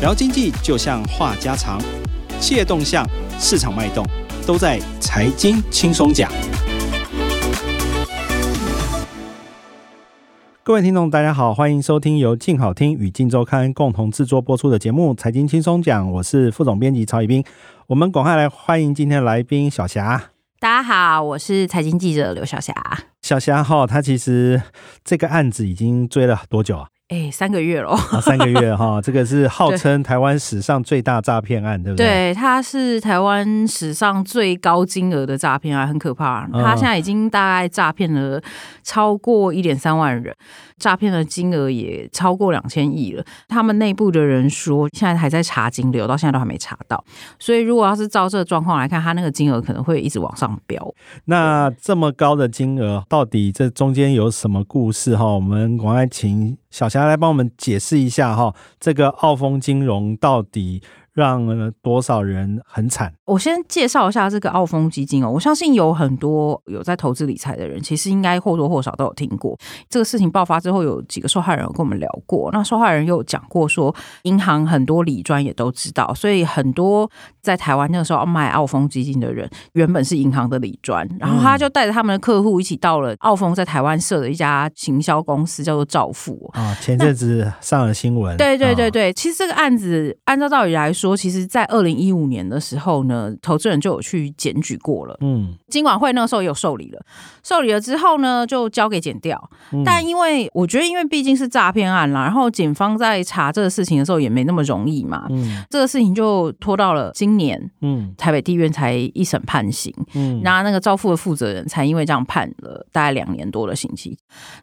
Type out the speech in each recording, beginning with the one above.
聊经济就像话家常，企业动向、市场脉动，都在财经轻松讲。各位听众，大家好，欢迎收听由静好听与静周刊共同制作播出的节目《财经轻松讲》，我是副总编辑曹以斌。我们赶快来欢迎今天的来宾小霞。大家好，我是财经记者刘小霞。小霞哈，他其实这个案子已经追了多久啊？哎，三个月了，啊，三个月哈，这个是号称台湾史上最大诈骗案，对不对？对，它是台湾史上最高金额的诈骗案，很可怕。他现在已经大概诈骗了超过一点三万人。诈骗的金额也超过两千亿了。他们内部的人说，现在还在查金流，到现在都还没查到。所以，如果要是照这个状况来看，他那个金额可能会一直往上飙。那这么高的金额，到底这中间有什么故事？哈，我们赶快请小霞来帮我们解释一下哈，这个澳丰金融到底让了多少人很惨？我先介绍一下这个澳丰基金哦，我相信有很多有在投资理财的人，其实应该或多或少都有听过这个事情爆发之后，有几个受害人有跟我们聊过。那受害人又有讲过说，银行很多理专也都知道，所以很多在台湾那个时候卖澳丰基金的人，原本是银行的理专，然后他就带着他们的客户一起到了澳丰在台湾设的一家行销公司，叫做兆富啊。前阵子上了新闻，对对对对，其实这个案子按照道理来说，其实在二零一五年的时候呢。呃，投资人就有去检举过了，嗯，金管会那个时候有受理了，受理了之后呢，就交给检调。嗯、但因为我觉得，因为毕竟是诈骗案啦，然后警方在查这个事情的时候也没那么容易嘛，嗯，这个事情就拖到了今年，嗯，台北地院才一审判刑，嗯，然后那个招富的负责人才因为这样判了大概两年多的刑期。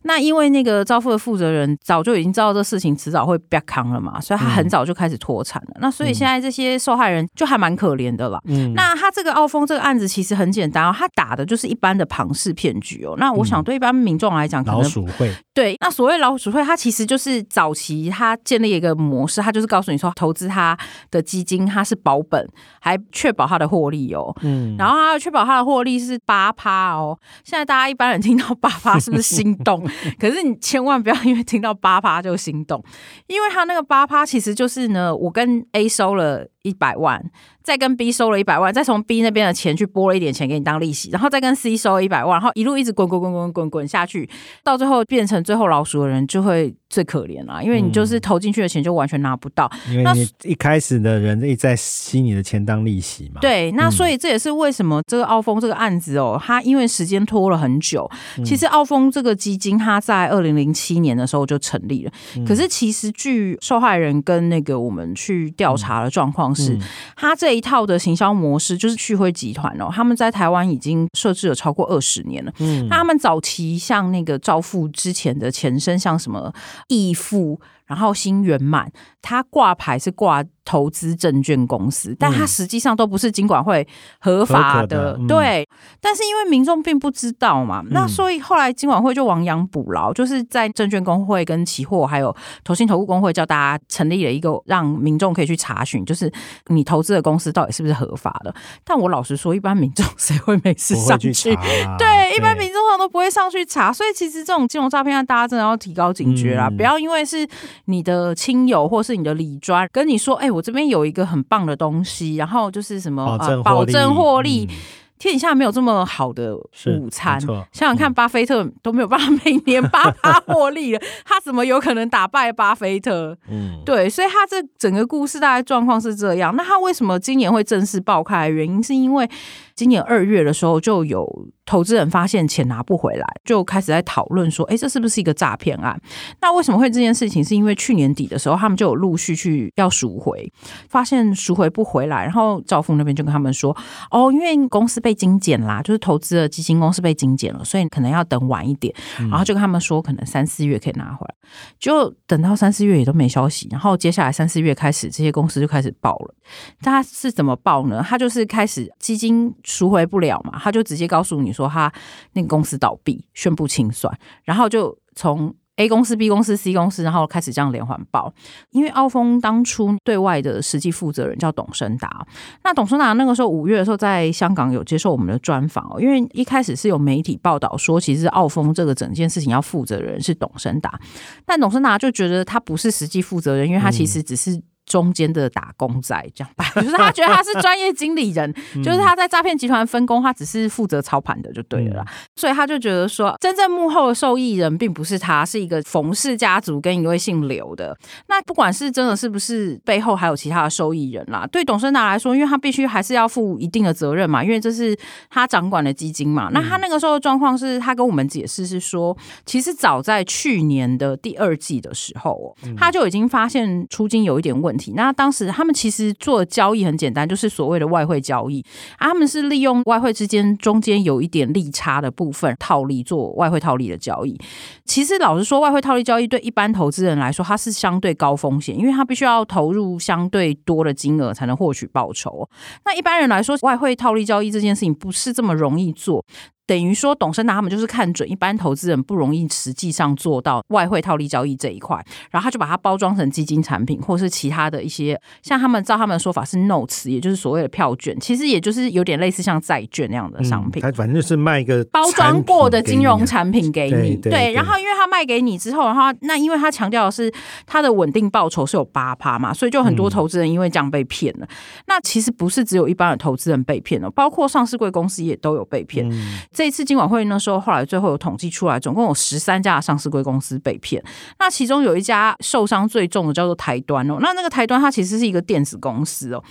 那因为那个招富的负责人早就已经知道这事情迟早会被扛了嘛，所以他很早就开始脱产了。嗯、那所以现在这些受害人就还蛮可怜的啦。嗯，那他这个澳丰这个案子其实很简单哦，他打的就是一般的庞氏骗局哦。那我想对一般民众来讲，可能、嗯、老鼠会对，那所谓老鼠会，它其实就是早期他建立一个模式，他就是告诉你说，投资他的基金，它是保本，还确保它的获利哦。嗯，然后他确保它的获利是八趴哦。现在大家一般人听到八趴是不是心动？可是你千万不要因为听到八趴就心动，因为他那个八趴其实就是呢，我跟 A 收了。a 一百万，再跟 B 收了一百万，再从 B 那边的钱去拨了一点钱给你当利息，然后再跟 C 收了一百万，然后一路一直滚滚滚滚滚滚下去，到最后变成最后老鼠的人就会最可怜了，因为你就是投进去的钱就完全拿不到，因为你一开始的人一直在吸你的钱当利息嘛。对，那所以这也是为什么这个澳丰这个案子哦，它因为时间拖了很久。其实澳丰这个基金它在二零零七年的时候就成立了，可是其实据受害人跟那个我们去调查的状况。是，他这一套的行销模式就是旭辉集团哦，他们在台湾已经设置了超过二十年了。嗯，那他们早期像那个兆富之前的前身，像什么易富，然后新圆满，它挂牌是挂。投资证券公司，但它实际上都不是金管会合法的，的嗯、对。但是因为民众并不知道嘛，嗯、那所以后来金管会就亡羊补牢，就是在证券工会跟期货还有投信投顾工会叫大家成立了一个让民众可以去查询，就是你投资的公司到底是不是合法的。但我老实说，一般民众 谁会没事上去？去对，对一般民众上都不会上去查。所以其实这种金融诈骗案，大家真的要提高警觉啦，嗯、不要因为是你的亲友或是你的理专跟你说，哎、欸。我这边有一个很棒的东西，然后就是什么保证获利。天底下没有这么好的午餐，想想看，巴菲特都没有办法每年八趴获利了，他怎么有可能打败巴菲特？嗯，对，所以他这整个故事大概状况是这样。那他为什么今年会正式爆开？原因是因为今年二月的时候就有。投资人发现钱拿不回来，就开始在讨论说：“哎，这是不是一个诈骗案？”那为什么会这件事情？是因为去年底的时候，他们就有陆续去要赎回，发现赎回不回来，然后赵富那边就跟他们说：“哦，因为公司被精简啦，就是投资的基金公司被精简了，所以可能要等晚一点。”然后就跟他们说：“可能三四月可以拿回来。”就等到三四月也都没消息，然后接下来三四月开始，这些公司就开始爆了。他是怎么爆呢？他就是开始基金赎回不了嘛，他就直接告诉你。说他那个公司倒闭，宣布清算，然后就从 A 公司、B 公司、C 公司，然后开始这样连环报。因为澳丰当初对外的实际负责人叫董升达，那董升达那个时候五月的时候在香港有接受我们的专访哦。因为一开始是有媒体报道说，其实澳丰这个整件事情要负责人是董升达，但董升达就觉得他不是实际负责人，因为他其实只是。中间的打工仔，这样吧，就是他觉得他是专业经理人，就是他在诈骗集团分工，他只是负责操盘的就对了啦。所以他就觉得说，真正幕后的受益人并不是他，是一个冯氏家族跟一位姓刘的。那不管是真的是不是背后还有其他的受益人啦，对董升达来说，因为他必须还是要负一定的责任嘛，因为这是他掌管的基金嘛。那他那个时候的状况是他跟我们解释是说，其实早在去年的第二季的时候，他就已经发现出金有一点问那当时他们其实做交易很简单，就是所谓的外汇交易，他们是利用外汇之间中间有一点利差的部分套利做外汇套利的交易。其实老实说，外汇套利交易对一般投资人来说，它是相对高风险，因为它必须要投入相对多的金额才能获取报酬。那一般人来说，外汇套利交易这件事情不是这么容易做。等于说，董生达他们就是看准一般投资人不容易实际上做到外汇套利交易这一块，然后他就把它包装成基金产品，或是其他的一些，像他们照他们的说法是 notes，也就是所谓的票券，其实也就是有点类似像债券那样的商品。他、嗯、反正就是卖一个包装过的金融产品给你，对。然后因为他卖给你之后，然后那因为他强调的是他的稳定报酬是有八趴嘛，所以就很多投资人因为这样被骗了、嗯。那其实不是只有一般的投资人被骗了，包括上市贵公司也都有被骗。嗯这一次金管会那时候，后来最后有统计出来，总共有十三家的上市柜公司被骗。那其中有一家受伤最重的叫做台端哦。那那个台端它其实是一个电子公司哦。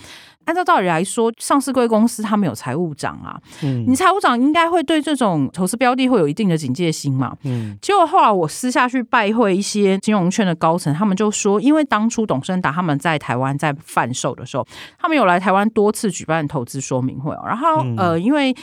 按照道理来说，上市柜公司他们有财务长啊，嗯，你财务长应该会对这种投资标的会有一定的警戒心嘛。嗯，结果后来我私下去拜会一些金融圈的高层，他们就说，因为当初董升达他们在台湾在贩售的时候，他们有来台湾多次举办投资说明会哦。然后呃，因为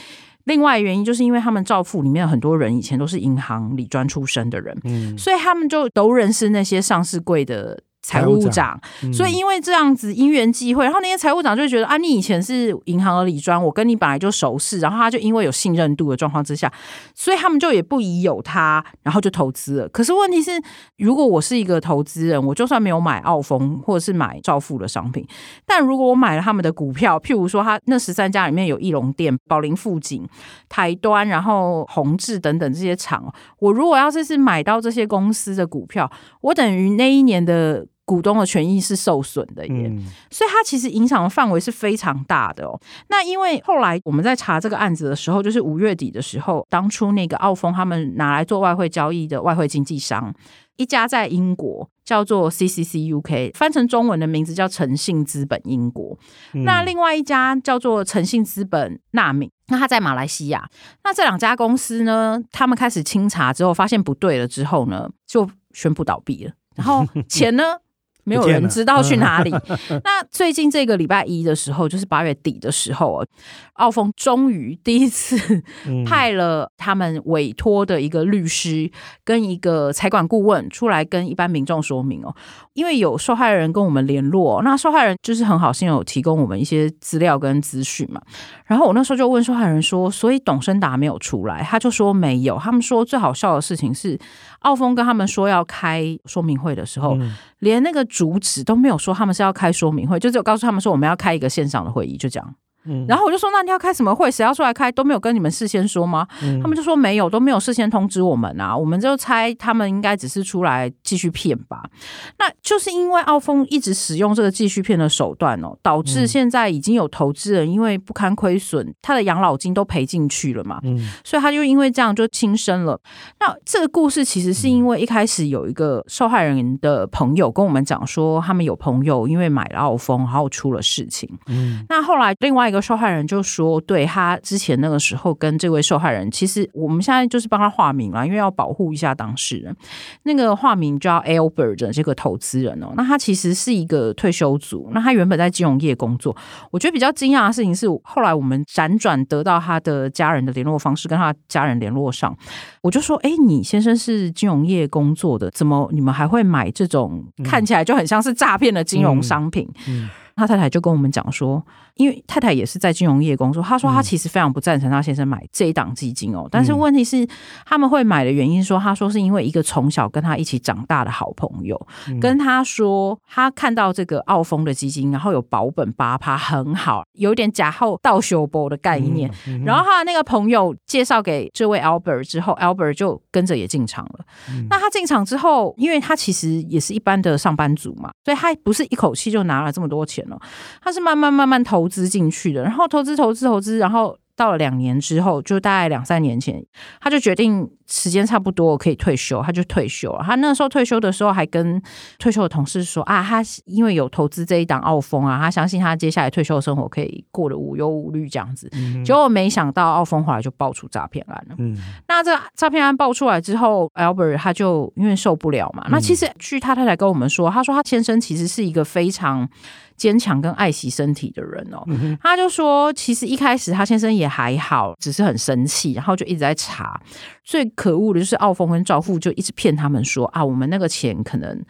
另外原因就是因为他们照富里面很多人以前都是银行理专出身的人，嗯，所以他们就都认识那些上市柜的。财务长，所以因为这样子因缘际会，然后那些财务长就觉得啊，你以前是银行的理专，我跟你本来就熟识，然后他就因为有信任度的状况之下，所以他们就也不疑有他，然后就投资了。可是问题是，如果我是一个投资人，我就算没有买澳丰或者是买兆富的商品，但如果我买了他们的股票，譬如说他那十三家里面有义隆店、宝林富锦、台端，然后宏志等等这些厂，我如果要是是买到这些公司的股票，我等于那一年的。股东的权益是受损的耶，嗯，所以它其实影响的范围是非常大的哦。那因为后来我们在查这个案子的时候，就是五月底的时候，当初那个澳丰他们拿来做外汇交易的外汇经纪商，一家在英国叫做 CCC UK，翻成中文的名字叫诚信资本英国，嗯。那另外一家叫做诚信资本纳米，那他在马来西亚。那这两家公司呢，他们开始清查之后，发现不对了之后呢，就宣布倒闭了。然后钱呢？没有人知道去哪里。那最近这个礼拜一的时候，就是八月底的时候，澳丰终于第一次派了他们委托的一个律师跟一个财管顾问出来跟一般民众说明哦。因为有受害人跟我们联络，那受害人就是很好心有提供我们一些资料跟资讯嘛。然后我那时候就问受害人说：“所以董升达没有出来？”他就说没有。他们说最好笑的事情是，澳丰跟他们说要开说明会的时候，连那个。主旨都没有说他们是要开说明会，就只有告诉他们说我们要开一个线上的会议，就这样。嗯，然后我就说，那你要开什么会？谁要出来开？都没有跟你们事先说吗？嗯，他们就说没有，都没有事先通知我们啊。我们就猜他们应该只是出来继续骗吧。那就是因为澳丰一直使用这个继续骗的手段哦，导致现在已经有投资人因为不堪亏损，他的养老金都赔进去了嘛。嗯，所以他就因为这样就轻生了。那这个故事其实是因为一开始有一个受害人的朋友跟我们讲说，他们有朋友因为买了澳丰，然后出了事情。嗯，那后来另外一个。一个受害人就说：“对他之前那个时候跟这位受害人，其实我们现在就是帮他化名了，因为要保护一下当事人。那个化名叫 Albert 的这个投资人哦，那他其实是一个退休族，那他原本在金融业工作。我觉得比较惊讶的事情是，后来我们辗转得到他的家人的联络方式，跟他家人联络上，我就说：‘哎，你先生是金融业工作的，怎么你们还会买这种看起来就很像是诈骗的金融商品？’嗯嗯、他太太就跟我们讲说。”因为太太也是在金融业工作，她说她其实非常不赞成她先生买这一档基金哦。但是问题是，他们会买的原因说，她说是因为一个从小跟她一起长大的好朋友，跟她说，她看到这个澳丰的基金，然后有保本八趴，很好，有点假后倒修波的概念。然后他的那个朋友介绍给这位 Albert 之后，Albert 就跟着也进场了。那他进场之后，因为他其实也是一般的上班族嘛，所以他不是一口气就拿了这么多钱了，他是慢慢慢慢投资进去的，然后投资投资投资，然后。到了两年之后，就大概两三年前，他就决定时间差不多可以退休，他就退休了。他那时候退休的时候，还跟退休的同事说：“啊，他因为有投资这一档澳丰啊，他相信他接下来退休的生活可以过得无忧无虑这样子。嗯”结果没想到澳丰后来就爆出诈骗案了。嗯，那这诈骗案爆出来之后，Albert 他就因为受不了嘛。那其实据他太太跟我们说，他说他先生其实是一个非常。坚强跟爱惜身体的人哦，他就说，其实一开始他先生也还好，只是很生气，然后就一直在查。最可恶的就是澳峰跟赵富就一直骗他们说啊，我们那个钱可能。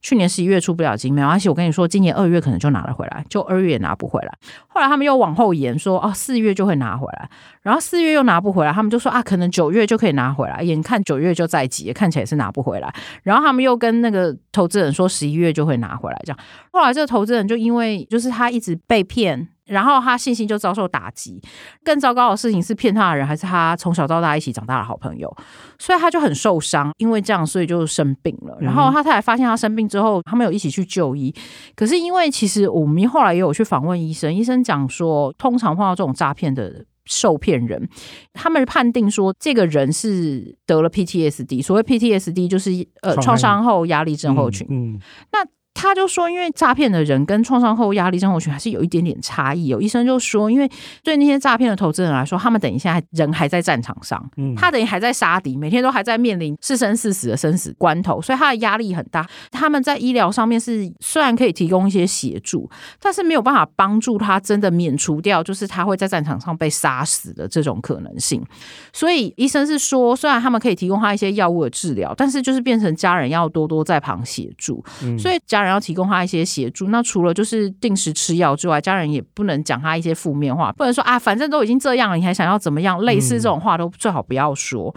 去年十一月出不了金，没关系，我跟你说，今年二月可能就拿了回来，就二月拿不回来。后来他们又往后延，说哦，四月就会拿回来，然后四月又拿不回来，他们就说啊，可能九月就可以拿回来。眼看九月就在即，看起来是拿不回来。然后他们又跟那个投资人说，十一月就会拿回来，这样。后来这个投资人就因为就是他一直被骗。然后他信心就遭受打击，更糟糕的事情是骗他的人还是他从小到大一起长大的好朋友，所以他就很受伤，因为这样，所以就生病了。然后他太太发现他生病之后，他们有一起去就医。可是因为其实我们后来也有去访问医生，医生讲说，通常碰到这种诈骗的受骗人，他们判定说这个人是得了 PTSD，所谓 PTSD 就是呃创伤后压力症候群。嗯，嗯那。他就说，因为诈骗的人跟创伤后压力症候群还是有一点点差异。有医生就说，因为对那些诈骗的投资人来说，他们等一下人还在战场上，他等于还在杀敌，每天都还在面临是生是死的生死关头，所以他的压力很大。他们在医疗上面是虽然可以提供一些协助，但是没有办法帮助他真的免除掉，就是他会在战场上被杀死的这种可能性。所以医生是说，虽然他们可以提供他一些药物的治疗，但是就是变成家人要多多在旁协助。所以家家人。要提供他一些协助，那除了就是定时吃药之外，家人也不能讲他一些负面话，不能说啊，反正都已经这样了，你还想要怎么样？类似这种话都最好不要说。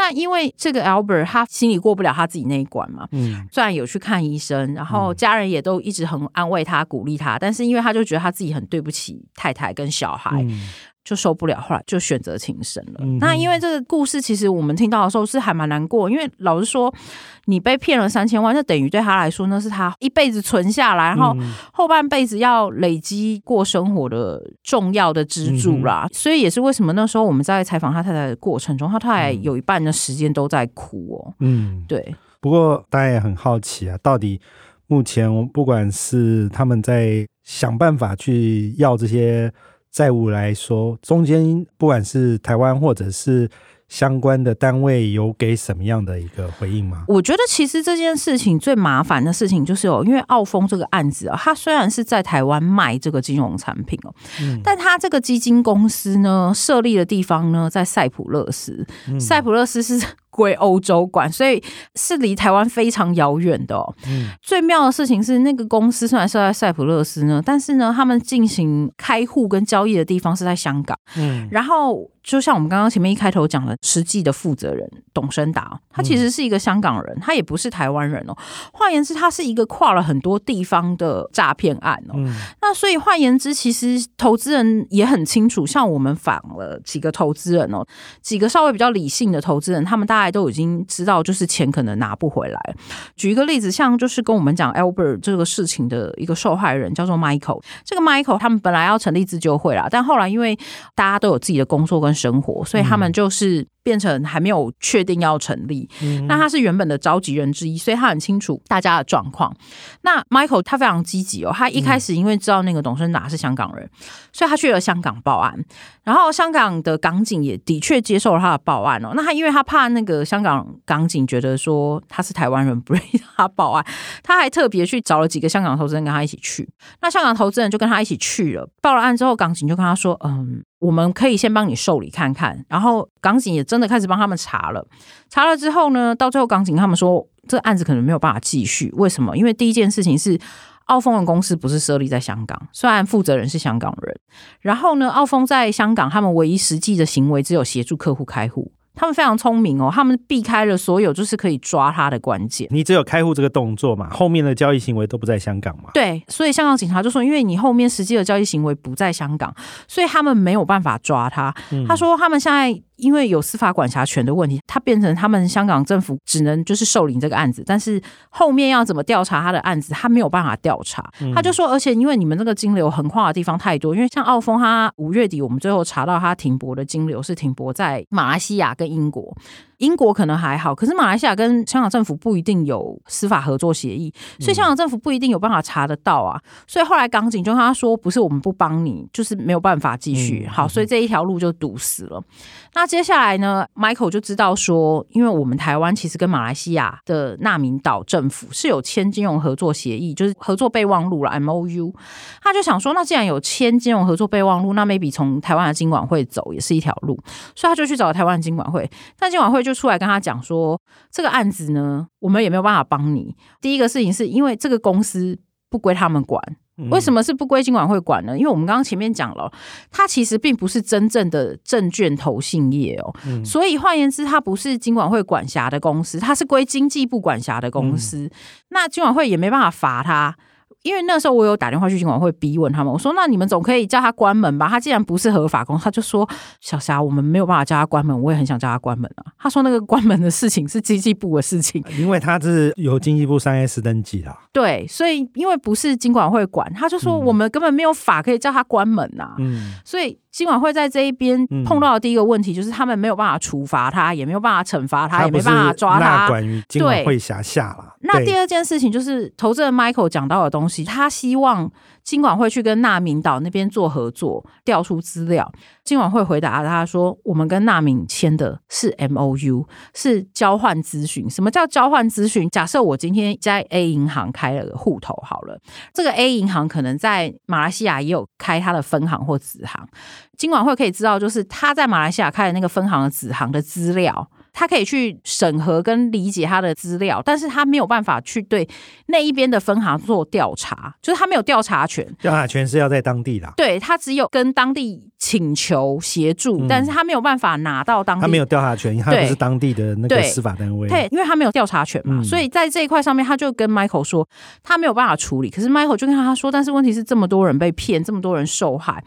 那因为这个 Albert 他心里过不了他自己那一关嘛，嗯，虽然有去看医生，然后家人也都一直很安慰他、鼓励他，但是因为他就觉得他自己很对不起太太跟小孩。嗯就受不了，后来就选择轻生了。嗯、那因为这个故事，其实我们听到的时候是还蛮难过，因为老实说，你被骗了三千万，那等于对他来说，那是他一辈子存下来，然后后半辈子要累积过生活的重要的支柱啦。嗯、所以也是为什么那时候我们在采访他太太的过程中，他太太有一半的时间都在哭哦。嗯，对。不过大家也很好奇啊，到底目前不管是他们在想办法去要这些。债务来说，中间不管是台湾或者是相关的单位，有给什么样的一个回应吗？我觉得其实这件事情最麻烦的事情就是哦，因为澳丰这个案子啊，它虽然是在台湾卖这个金融产品哦，嗯，但它这个基金公司呢，设立的地方呢，在塞浦路斯，塞浦路斯是。归欧洲管，所以是离台湾非常遥远的哦。嗯，最妙的事情是，那个公司虽然是在塞浦路斯呢，但是呢，他们进行开户跟交易的地方是在香港。嗯，然后。就像我们刚刚前面一开头讲的，实际的负责人董升达，他其实是一个香港人，他也不是台湾人哦。换言之，他是一个跨了很多地方的诈骗案哦。嗯、那所以换言之，其实投资人也很清楚，像我们访了几个投资人哦，几个稍微比较理性的投资人，他们大概都已经知道，就是钱可能拿不回来。举一个例子，像就是跟我们讲 Albert 这个事情的一个受害人叫做 Michael，这个 Michael 他们本来要成立自救会啦，但后来因为大家都有自己的工作跟生活，所以他们就是。变成还没有确定要成立，嗯、那他是原本的召集人之一，所以他很清楚大家的状况。那 Michael 他非常积极哦，他一开始因为知道那个董生达是香港人，嗯、所以他去了香港报案，然后香港的港警也的确接受了他的报案哦。那他因为他怕那个香港港警觉得说他是台湾人不愿意他报案，他还特别去找了几个香港投资人跟他一起去。那香港投资人就跟他一起去了，报了案之后，港警就跟他说：“嗯。”我们可以先帮你受理看看，然后港警也真的开始帮他们查了。查了之后呢，到最后港警他们说，这案子可能没有办法继续。为什么？因为第一件事情是澳丰的公司不是设立在香港，虽然负责人是香港人。然后呢，澳丰在香港，他们唯一实际的行为只有协助客户开户。他们非常聪明哦，他们避开了所有就是可以抓他的关键。你只有开户这个动作嘛，后面的交易行为都不在香港嘛？对，所以香港警察就说，因为你后面实际的交易行为不在香港，所以他们没有办法抓他。嗯、他说他们现在。因为有司法管辖权的问题，他变成他们香港政府只能就是受理这个案子，但是后面要怎么调查他的案子，他没有办法调查。他就说，而且因为你们那个金流横跨的地方太多，因为像澳丰，他五月底我们最后查到他停泊的金流是停泊在马来西亚跟英国。英国可能还好，可是马来西亚跟香港政府不一定有司法合作协议，所以香港政府不一定有办法查得到啊。所以后来港警就跟他说，不是我们不帮你，就是没有办法继续。好，所以这一条路就堵死了。那接下来呢，Michael 就知道说，因为我们台湾其实跟马来西亚的纳明岛政府是有签金融合作协议，就是合作备忘录了 MOU。他就想说，那既然有签金融合作备忘录，那 maybe 从台湾的金管会走也是一条路，所以他就去找台湾的金管会。但金管会就出来跟他讲说，这个案子呢，我们也没有办法帮你。第一个事情是因为这个公司不归他们管。为什么是不归金管会管呢？因为我们刚刚前面讲了，它其实并不是真正的证券投信业哦，嗯、所以换言之，它不是金管会管辖的公司，它是归经济部管辖的公司。嗯、那金管会也没办法罚它。因为那时候我有打电话去金管会逼问他们，我说：“那你们总可以叫他关门吧？他既然不是合法工，他就说小霞，我们没有办法叫他关门。我也很想叫他关门啊。”他说：“那个关门的事情是经济部的事情，因为他是由经济部三 S 登记的。”对，所以因为不是金管会管，他就说我们根本没有法可以叫他关门呐。嗯，所以。金管会在这一边碰到的第一个问题，就是他们没有办法处罚他，也没有办法惩罚他，也没办法抓他。管于金管会辖下了。那第二件事情就是投资人 Michael 讲到的东西，他希望金管会去跟纳明岛那边做合作，调出资料。金管会回答他说：“我们跟纳明签的是 MOU，是交换资讯。什么叫交换资讯？假设我今天在 A 银行开了个户头，好了，这个 A 银行可能在马来西亚也有开它的分行或子行。金管会可以知道，就是他在马来西亚开的那个分行的子行的资料。”他可以去审核跟理解他的资料，但是他没有办法去对那一边的分行做调查，就是他没有调查权。调查权是要在当地的，对，他只有跟当地请求协助，嗯、但是他没有办法拿到当地。他没有调查权，他不是当地的那个司法单位。对，因为他没有调查权嘛，嗯、所以在这一块上面，他就跟 Michael 说他没有办法处理。可是 Michael 就跟他说，但是问题是这么多人被骗，这么多人受害，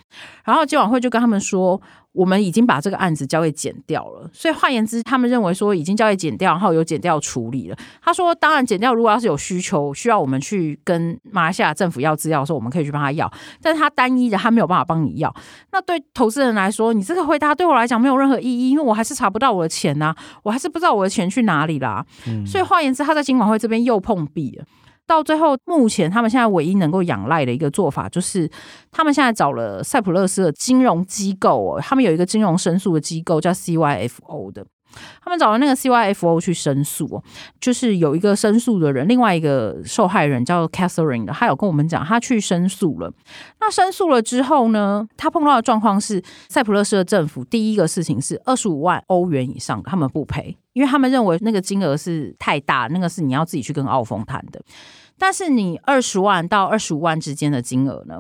然后监管会就跟他们说。我们已经把这个案子交给检调了，所以换言之，他们认为说已经交给检调，然后有检调处理了。他说，当然检调如果要是有需求，需要我们去跟马来西亚政府要资料的时候，我们可以去帮他要。但是他单一的，他没有办法帮你要。那对投资人来说，你这个回答对我来讲没有任何意义，因为我还是查不到我的钱呐、啊，我还是不知道我的钱去哪里啦。嗯、所以换言之，他在金管会这边又碰壁了。到最后，目前他们现在唯一能够仰赖的一个做法，就是他们现在找了塞浦勒斯的金融机构哦，他们有一个金融申诉的机构叫 CYFO 的，他们找了那个 CYFO 去申诉，就是有一个申诉的人，另外一个受害人叫 Catherine 的，他有跟我们讲，他去申诉了。那申诉了之后呢，他碰到的状况是，塞浦路斯的政府第一个事情是二十五万欧元以上的，他们不赔。因为他们认为那个金额是太大，那个是你要自己去跟澳丰谈的。但是你二十万到二十五万之间的金额呢，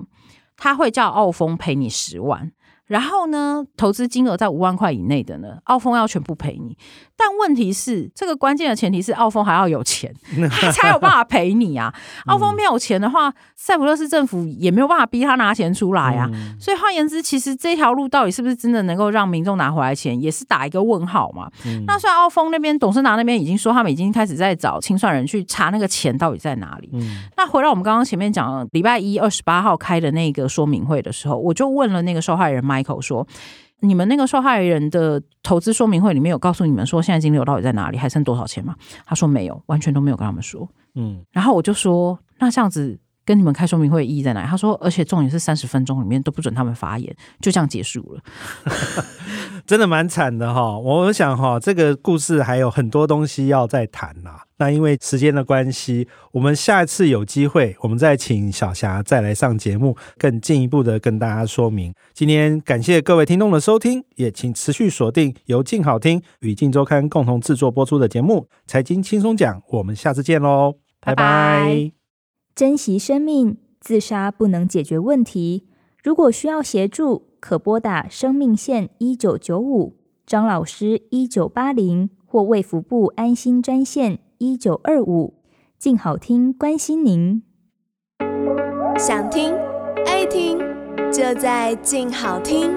他会叫澳丰赔你十万。然后呢，投资金额在五万块以内的呢，澳丰要全部赔你。但问题是，这个关键的前提是澳丰还要有钱，他才有办法赔你啊。澳丰没有钱的话，塞浦路斯政府也没有办法逼他拿钱出来啊。嗯、所以换言之，其实这条路到底是不是真的能够让民众拿回来钱，也是打一个问号嘛。嗯、那虽然澳丰那边董事长那边已经说，他们已经开始在找清算人去查那个钱到底在哪里。嗯、那回到我们刚刚前面讲，礼拜一二十八号开的那个说明会的时候，我就问了那个受害人 Michael 说。你们那个受害人的投资说明会里面有告诉你们说现在金流到底在哪里，还剩多少钱吗？他说没有，完全都没有跟他们说。嗯，然后我就说，那这样子跟你们开说明会意义在哪里？他说，而且重点是三十分钟里面都不准他们发言，就这样结束了。真的蛮惨的哈，我想哈，这个故事还有很多东西要再谈呐。那因为时间的关系，我们下一次有机会，我们再请小霞再来上节目，更进一步的跟大家说明。今天感谢各位听众的收听，也请持续锁定由静好听与静周刊共同制作播出的节目《财经轻松讲》，我们下次见喽，拜拜。拜拜。珍惜生命，自杀不能解决问题。如果需要协助，可拨打生命线一九九五、张老师一九八零或卫福部安心专线一九二五。静好听，关心您。想听爱听，就在静好听。